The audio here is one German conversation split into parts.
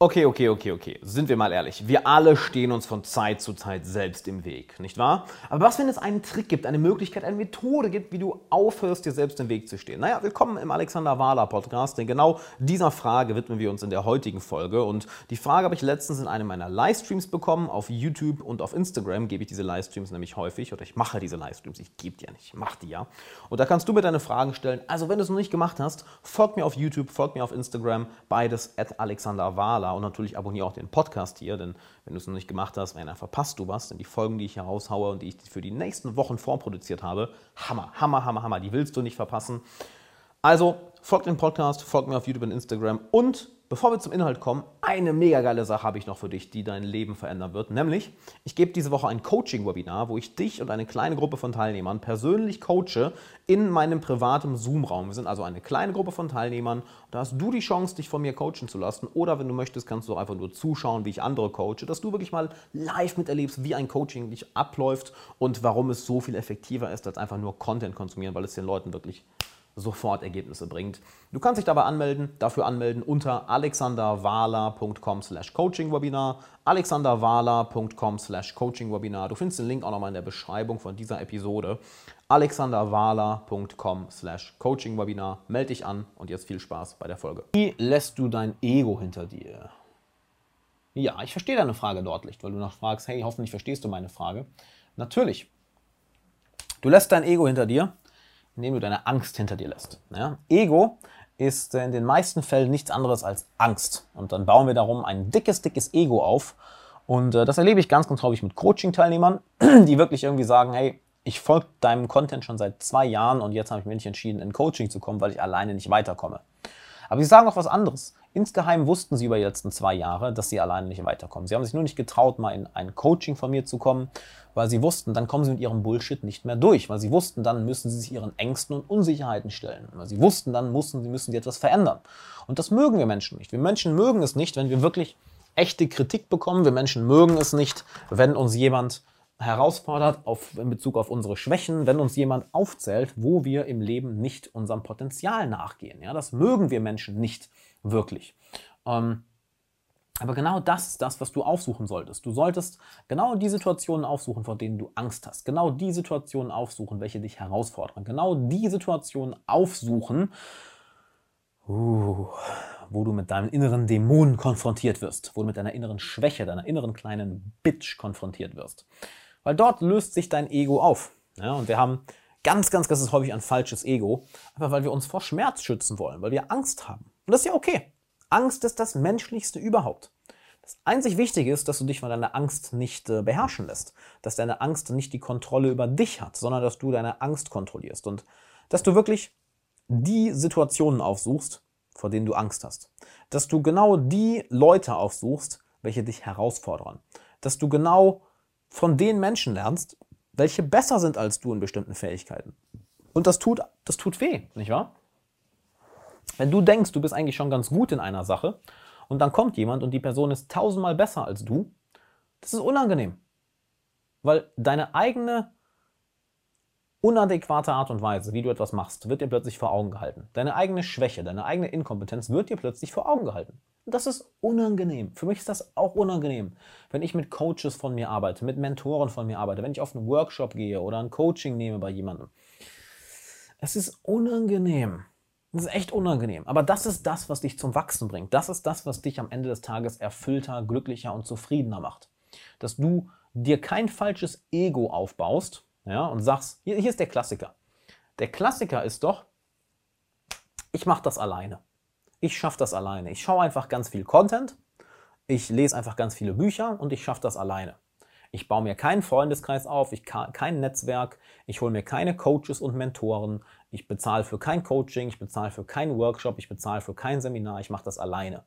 Okay, okay, okay, okay. Sind wir mal ehrlich. Wir alle stehen uns von Zeit zu Zeit selbst im Weg, nicht wahr? Aber was, wenn es einen Trick gibt, eine Möglichkeit, eine Methode gibt, wie du aufhörst, dir selbst im Weg zu stehen? Naja, willkommen im Alexander Wahler Podcast, denn genau dieser Frage widmen wir uns in der heutigen Folge. Und die Frage habe ich letztens in einem meiner Livestreams bekommen. Auf YouTube und auf Instagram gebe ich diese Livestreams nämlich häufig. Oder ich mache diese Livestreams. Ich gebe die ja nicht, ich mache die ja. Und da kannst du mir deine Fragen stellen. Also, wenn du es noch nicht gemacht hast, folg mir auf YouTube, folg mir auf Instagram. Beides at Alexander Wahler und natürlich abonniere auch den Podcast hier, denn wenn du es noch nicht gemacht hast, dann verpasst du was, denn die Folgen, die ich hier raushaue und die ich für die nächsten Wochen vorproduziert habe, Hammer, Hammer, Hammer, Hammer, die willst du nicht verpassen. Also folgt dem Podcast, folgt mir auf YouTube und Instagram und Bevor wir zum Inhalt kommen, eine mega geile Sache habe ich noch für dich, die dein Leben verändern wird. Nämlich, ich gebe diese Woche ein Coaching-Webinar, wo ich dich und eine kleine Gruppe von Teilnehmern persönlich coache in meinem privaten Zoom-Raum. Wir sind also eine kleine Gruppe von Teilnehmern. Da hast du die Chance, dich von mir coachen zu lassen. Oder wenn du möchtest, kannst du auch einfach nur zuschauen, wie ich andere coache, dass du wirklich mal live miterlebst, wie ein Coaching dich abläuft und warum es so viel effektiver ist, als einfach nur Content konsumieren, weil es den Leuten wirklich sofort Ergebnisse bringt. Du kannst dich dabei anmelden, dafür anmelden unter alexanderwala.com slash coachingwebinar, alexanderwala.com slash coachingwebinar. Du findest den Link auch nochmal in der Beschreibung von dieser Episode. alexanderwala.com slash coachingwebinar. Melde dich an und jetzt viel Spaß bei der Folge. Wie lässt du dein Ego hinter dir? Ja, ich verstehe deine Frage deutlich, weil du noch fragst, hey, hoffentlich verstehst du meine Frage. Natürlich. Du lässt dein Ego hinter dir indem du deine Angst hinter dir lässt. Ja? Ego ist in den meisten Fällen nichts anderes als Angst. Und dann bauen wir darum ein dickes, dickes Ego auf. Und äh, das erlebe ich ganz, ganz häufig mit Coaching-Teilnehmern, die wirklich irgendwie sagen, hey, ich folge deinem Content schon seit zwei Jahren und jetzt habe ich mich entschieden, in Coaching zu kommen, weil ich alleine nicht weiterkomme. Aber sie sagen auch was anderes. Insgeheim wussten sie über die letzten zwei Jahre, dass sie alleine nicht weiterkommen. Sie haben sich nur nicht getraut, mal in ein Coaching von mir zu kommen, weil sie wussten, dann kommen sie mit ihrem Bullshit nicht mehr durch. Weil sie wussten, dann müssen sie sich ihren Ängsten und Unsicherheiten stellen. Weil sie wussten, dann müssen sie, müssen sie etwas verändern. Und das mögen wir Menschen nicht. Wir Menschen mögen es nicht, wenn wir wirklich echte Kritik bekommen. Wir Menschen mögen es nicht, wenn uns jemand herausfordert auf, in Bezug auf unsere Schwächen, wenn uns jemand aufzählt, wo wir im Leben nicht unserem Potenzial nachgehen. Ja, das mögen wir Menschen nicht wirklich. Ähm, aber genau das ist das, was du aufsuchen solltest. Du solltest genau die Situationen aufsuchen, vor denen du Angst hast. Genau die Situationen aufsuchen, welche dich herausfordern. Genau die Situationen aufsuchen, uh, wo du mit deinem inneren Dämon konfrontiert wirst, wo du mit deiner inneren Schwäche, deiner inneren kleinen Bitch konfrontiert wirst. Weil dort löst sich dein Ego auf. Ja, und wir haben ganz, ganz, ganz häufig ein falsches Ego, einfach weil wir uns vor Schmerz schützen wollen, weil wir Angst haben. Und das ist ja okay. Angst ist das Menschlichste überhaupt. Das einzig Wichtige ist, dass du dich von deiner Angst nicht äh, beherrschen lässt. Dass deine Angst nicht die Kontrolle über dich hat, sondern dass du deine Angst kontrollierst. Und dass du wirklich die Situationen aufsuchst, vor denen du Angst hast. Dass du genau die Leute aufsuchst, welche dich herausfordern. Dass du genau von den Menschen lernst, welche besser sind als du in bestimmten Fähigkeiten. Und das tut, das tut weh, nicht wahr? Wenn du denkst, du bist eigentlich schon ganz gut in einer Sache und dann kommt jemand und die Person ist tausendmal besser als du, das ist unangenehm. Weil deine eigene unadäquate Art und Weise, wie du etwas machst, wird dir plötzlich vor Augen gehalten. Deine eigene Schwäche, deine eigene Inkompetenz wird dir plötzlich vor Augen gehalten. Das ist unangenehm. Für mich ist das auch unangenehm, wenn ich mit Coaches von mir arbeite, mit Mentoren von mir arbeite, wenn ich auf einen Workshop gehe oder ein Coaching nehme bei jemandem. Es ist unangenehm. Das ist echt unangenehm. Aber das ist das, was dich zum Wachsen bringt. Das ist das, was dich am Ende des Tages erfüllter, glücklicher und zufriedener macht. Dass du dir kein falsches Ego aufbaust ja, und sagst, hier, hier ist der Klassiker. Der Klassiker ist doch, ich mache das alleine. Ich schaffe das alleine. Ich schaue einfach ganz viel Content, ich lese einfach ganz viele Bücher und ich schaffe das alleine. Ich baue mir keinen Freundeskreis auf, ich kein Netzwerk, ich hole mir keine Coaches und Mentoren, ich bezahle für kein Coaching, ich bezahle für keinen Workshop, ich bezahle für kein Seminar, ich mache das alleine.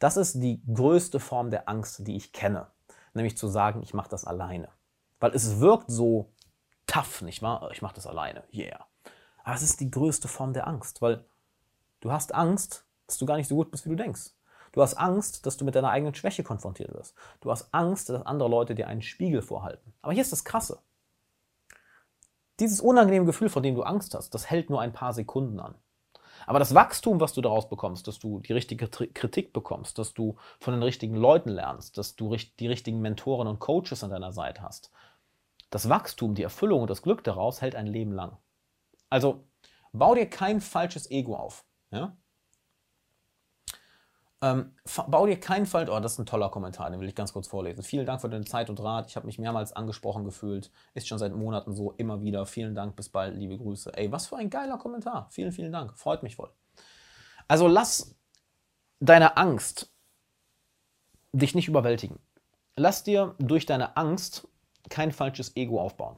Das ist die größte Form der Angst, die ich kenne, nämlich zu sagen, ich mache das alleine. Weil es wirkt so tough, nicht wahr? Ich mache das alleine, yeah. Aber es ist die größte Form der Angst, weil du hast Angst, dass du gar nicht so gut bist, wie du denkst. Du hast Angst, dass du mit deiner eigenen Schwäche konfrontiert wirst. Du hast Angst, dass andere Leute dir einen Spiegel vorhalten. Aber hier ist das Krasse. Dieses unangenehme Gefühl, vor dem du Angst hast, das hält nur ein paar Sekunden an. Aber das Wachstum, was du daraus bekommst, dass du die richtige Kritik bekommst, dass du von den richtigen Leuten lernst, dass du die richtigen Mentoren und Coaches an deiner Seite hast, das Wachstum, die Erfüllung und das Glück daraus hält ein Leben lang. Also bau dir kein falsches Ego auf. Ja? Ähm, bau dir kein Fall. Oh, das ist ein toller Kommentar, den will ich ganz kurz vorlesen. Vielen Dank für deine Zeit und Rat. Ich habe mich mehrmals angesprochen gefühlt. Ist schon seit Monaten so, immer wieder. Vielen Dank, bis bald, liebe Grüße. Ey, was für ein geiler Kommentar. Vielen, vielen Dank. Freut mich voll. Also lass deine Angst dich nicht überwältigen. Lass dir durch deine Angst kein falsches Ego aufbauen.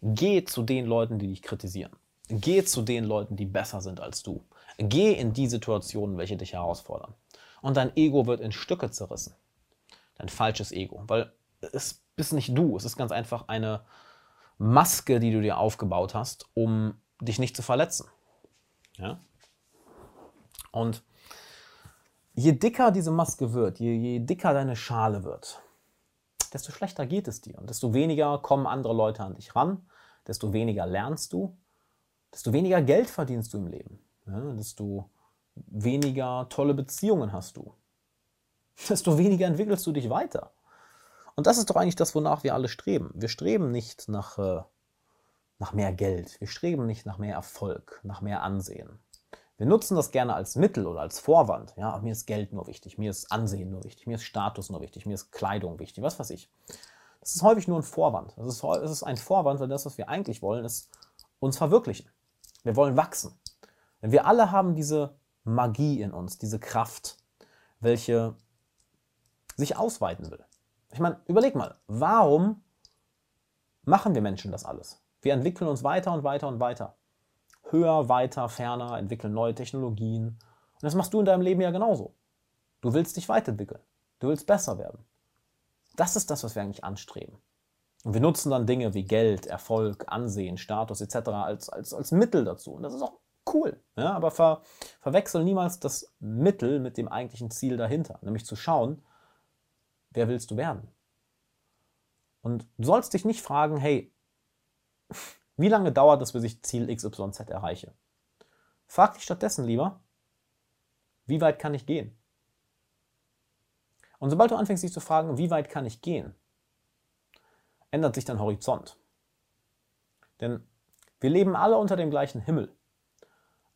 Geh zu den Leuten, die dich kritisieren. Geh zu den Leuten, die besser sind als du. Geh in die Situationen, welche dich herausfordern. Und dein Ego wird in Stücke zerrissen. Dein falsches Ego. Weil es bist nicht du. Es ist ganz einfach eine Maske, die du dir aufgebaut hast, um dich nicht zu verletzen. Ja? Und je dicker diese Maske wird, je, je dicker deine Schale wird, desto schlechter geht es dir. Und desto weniger kommen andere Leute an dich ran, desto weniger lernst du, desto weniger Geld verdienst du im Leben ja, desto weniger tolle Beziehungen hast du. Desto weniger entwickelst du dich weiter. Und das ist doch eigentlich das, wonach wir alle streben. Wir streben nicht nach, äh, nach mehr Geld. Wir streben nicht nach mehr Erfolg, nach mehr Ansehen. Wir nutzen das gerne als Mittel oder als Vorwand. Ja, mir ist Geld nur wichtig, mir ist Ansehen nur wichtig, mir ist Status nur wichtig, mir ist Kleidung wichtig, was weiß ich. Das ist häufig nur ein Vorwand. Es ist, ist ein Vorwand, weil das, was wir eigentlich wollen, ist uns verwirklichen. Wir wollen wachsen. Denn wir alle haben diese Magie in uns, diese Kraft, welche sich ausweiten will. Ich meine, überleg mal, warum machen wir Menschen das alles? Wir entwickeln uns weiter und weiter und weiter. Höher, weiter, ferner, entwickeln neue Technologien. Und das machst du in deinem Leben ja genauso. Du willst dich weiterentwickeln. Du willst besser werden. Das ist das, was wir eigentlich anstreben. Und wir nutzen dann Dinge wie Geld, Erfolg, Ansehen, Status etc. als, als, als Mittel dazu. Und das ist auch cool. Ja, aber ver, verwechsel niemals das Mittel mit dem eigentlichen Ziel dahinter, nämlich zu schauen, wer willst du werden? Und du sollst dich nicht fragen, hey, wie lange dauert es, bis ich Ziel XYZ erreiche? Frag dich stattdessen lieber, wie weit kann ich gehen? Und sobald du anfängst, dich zu fragen, wie weit kann ich gehen, ändert sich dein Horizont. Denn wir leben alle unter dem gleichen Himmel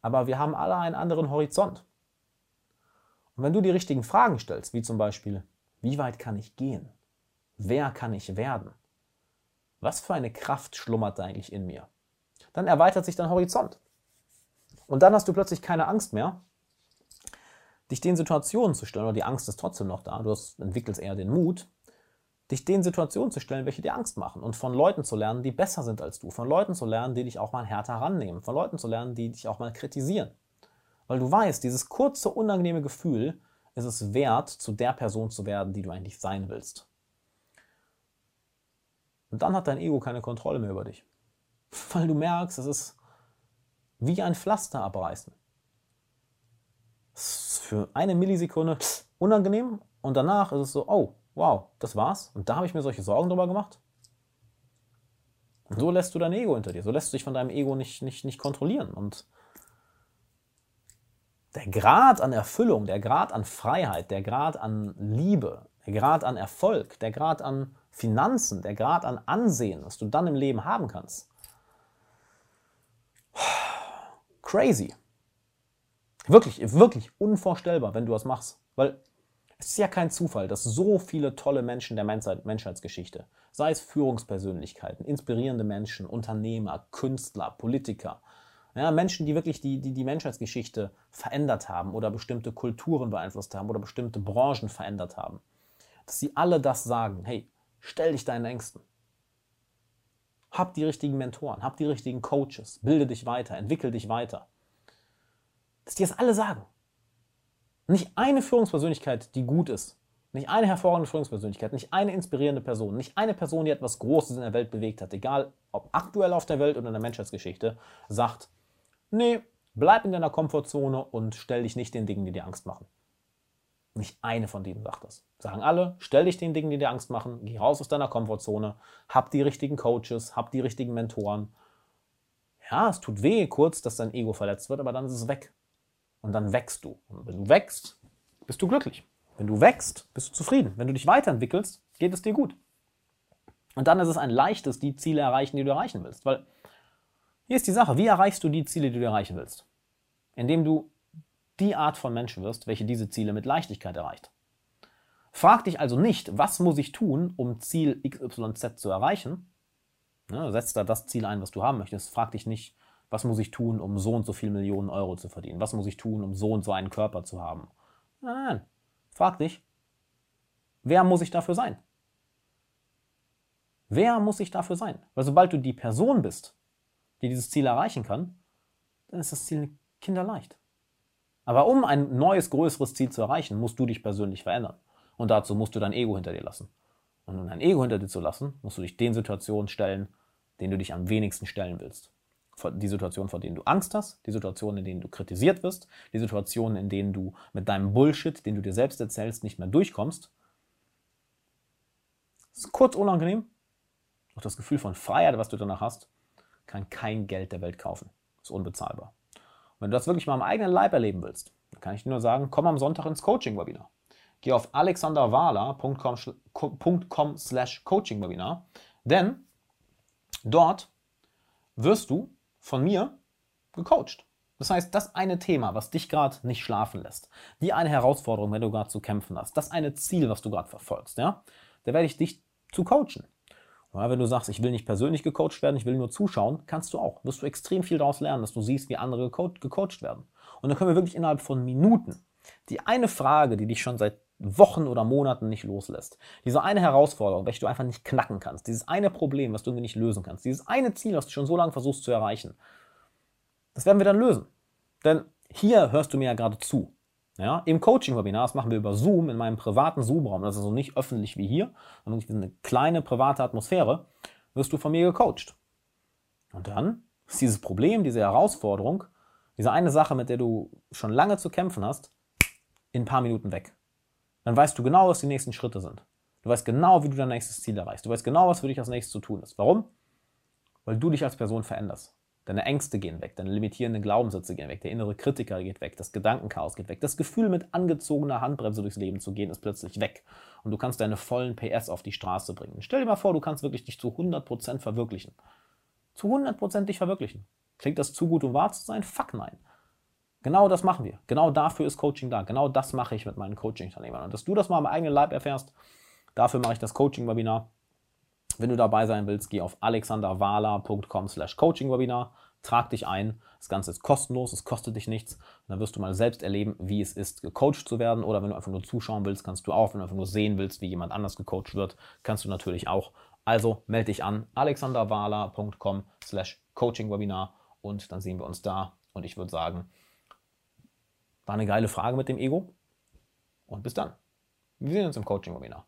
aber wir haben alle einen anderen Horizont. Und wenn du die richtigen Fragen stellst, wie zum Beispiel, wie weit kann ich gehen? Wer kann ich werden? Was für eine Kraft schlummert eigentlich in mir? Dann erweitert sich dein Horizont. Und dann hast du plötzlich keine Angst mehr, dich den Situationen zu stellen, oder die Angst ist trotzdem noch da, du entwickelst eher den Mut, dich den Situationen zu stellen, welche dir Angst machen und von Leuten zu lernen, die besser sind als du, von Leuten zu lernen, die dich auch mal härter rannehmen, von Leuten zu lernen, die dich auch mal kritisieren. Weil du weißt, dieses kurze, unangenehme Gefühl ist es wert, zu der Person zu werden, die du eigentlich sein willst. Und dann hat dein Ego keine Kontrolle mehr über dich. Weil du merkst, es ist wie ein Pflaster abreißen. Für eine Millisekunde unangenehm und danach ist es so, oh, wow, das war's. Und da habe ich mir solche Sorgen drüber gemacht. Und so lässt du dein Ego hinter dir. So lässt du dich von deinem Ego nicht, nicht, nicht kontrollieren. Und der Grad an Erfüllung, der Grad an Freiheit, der Grad an Liebe, der Grad an Erfolg, der Grad an Finanzen, der Grad an Ansehen, was du dann im Leben haben kannst. Crazy. Wirklich, wirklich unvorstellbar, wenn du das machst. Weil es ist ja kein Zufall, dass so viele tolle Menschen der Menschheit, Menschheitsgeschichte, sei es Führungspersönlichkeiten, inspirierende Menschen, Unternehmer, Künstler, Politiker, ja, Menschen, die wirklich die, die, die Menschheitsgeschichte verändert haben oder bestimmte Kulturen beeinflusst haben oder bestimmte Branchen verändert haben, dass sie alle das sagen, hey, stell dich deinen Ängsten. Hab die richtigen Mentoren, hab die richtigen Coaches, bilde dich weiter, entwickel dich weiter. Dass die das alle sagen. Nicht eine Führungspersönlichkeit, die gut ist. Nicht eine hervorragende Führungspersönlichkeit, nicht eine inspirierende Person, nicht eine Person, die etwas Großes in der Welt bewegt hat, egal ob aktuell auf der Welt oder in der Menschheitsgeschichte, sagt, nee, bleib in deiner Komfortzone und stell dich nicht den Dingen, die dir Angst machen. Nicht eine von denen sagt das. Sagen alle, stell dich den Dingen, die dir Angst machen, geh raus aus deiner Komfortzone, hab die richtigen Coaches, hab die richtigen Mentoren. Ja, es tut weh kurz, dass dein Ego verletzt wird, aber dann ist es weg. Und dann wächst du. Und wenn du wächst, bist du glücklich. Wenn du wächst, bist du zufrieden. Wenn du dich weiterentwickelst, geht es dir gut. Und dann ist es ein leichtes, die Ziele erreichen, die du erreichen willst. Weil hier ist die Sache, wie erreichst du die Ziele, die du erreichen willst? Indem du die Art von Mensch wirst, welche diese Ziele mit Leichtigkeit erreicht. Frag dich also nicht, was muss ich tun, um Ziel XYZ zu erreichen. Ne, setz da das Ziel ein, was du haben möchtest. Frag dich nicht, was muss ich tun, um so und so viel Millionen Euro zu verdienen? Was muss ich tun, um so und so einen Körper zu haben? Nein, nein. Frag dich, wer muss ich dafür sein? Wer muss ich dafür sein? Weil sobald du die Person bist, die dieses Ziel erreichen kann, dann ist das Ziel kinderleicht. Aber um ein neues, größeres Ziel zu erreichen, musst du dich persönlich verändern. Und dazu musst du dein Ego hinter dir lassen. Und um dein Ego hinter dir zu lassen, musst du dich den Situationen stellen, denen du dich am wenigsten stellen willst. Die Situationen, vor denen du Angst hast, die Situationen, in denen du kritisiert wirst, die Situationen, in denen du mit deinem Bullshit, den du dir selbst erzählst, nicht mehr durchkommst. Das ist kurz unangenehm, auch das Gefühl von Freiheit, was du danach hast, kann kein Geld der Welt kaufen. Ist unbezahlbar. Und wenn du das wirklich mal am eigenen Leib erleben willst, dann kann ich dir nur sagen, komm am Sonntag ins Coaching-Webinar. Geh auf alexanderwala.com slash Coaching-Webinar, denn dort wirst du von mir gecoacht. Das heißt, das eine Thema, was dich gerade nicht schlafen lässt, die eine Herausforderung, wenn du gerade zu kämpfen hast, das eine Ziel, was du gerade verfolgst, ja, da werde ich dich zu coachen. Ja, wenn du sagst, ich will nicht persönlich gecoacht werden, ich will nur zuschauen, kannst du auch. Wirst du extrem viel daraus lernen, dass du siehst, wie andere gecoacht werden. Und dann können wir wirklich innerhalb von Minuten die eine Frage, die dich schon seit Wochen oder Monaten nicht loslässt, diese eine Herausforderung, welche du einfach nicht knacken kannst, dieses eine Problem, was du irgendwie nicht lösen kannst, dieses eine Ziel, was du schon so lange versuchst zu erreichen, das werden wir dann lösen. Denn hier hörst du mir ja gerade zu. Ja, Im Coaching-Webinar, das machen wir über Zoom, in meinem privaten Zoom-Raum, das ist also nicht öffentlich wie hier, sondern eine kleine private Atmosphäre, wirst du von mir gecoacht. Und dann ist dieses Problem, diese Herausforderung, diese eine Sache, mit der du schon lange zu kämpfen hast, in ein paar Minuten weg. Dann weißt du genau, was die nächsten Schritte sind. Du weißt genau, wie du dein nächstes Ziel erreichst. Du weißt genau, was für dich als nächstes zu tun ist. Warum? Weil du dich als Person veränderst. Deine Ängste gehen weg, deine limitierenden Glaubenssätze gehen weg, der innere Kritiker geht weg, das Gedankenchaos geht weg. Das Gefühl, mit angezogener Handbremse durchs Leben zu gehen, ist plötzlich weg. Und du kannst deine vollen PS auf die Straße bringen. Stell dir mal vor, du kannst wirklich dich zu 100% verwirklichen. Zu 100% dich verwirklichen. Klingt das zu gut, um wahr zu sein? Fuck nein. Genau das machen wir. Genau dafür ist Coaching da. Genau das mache ich mit meinen Coaching-Teilnehmern. Und dass du das mal am eigenen Leib erfährst, dafür mache ich das Coaching-Webinar. Wenn du dabei sein willst, geh auf alexanderwala.com slash Coaching-Webinar, trag dich ein. Das Ganze ist kostenlos, es kostet dich nichts. Und dann wirst du mal selbst erleben, wie es ist, gecoacht zu werden. Oder wenn du einfach nur zuschauen willst, kannst du auch. Wenn du einfach nur sehen willst, wie jemand anders gecoacht wird, kannst du natürlich auch. Also melde dich an, alexanderwala.com slash Coaching-Webinar und dann sehen wir uns da. Und ich würde sagen, war eine geile Frage mit dem Ego. Und bis dann. Wir sehen uns im Coaching-Webinar.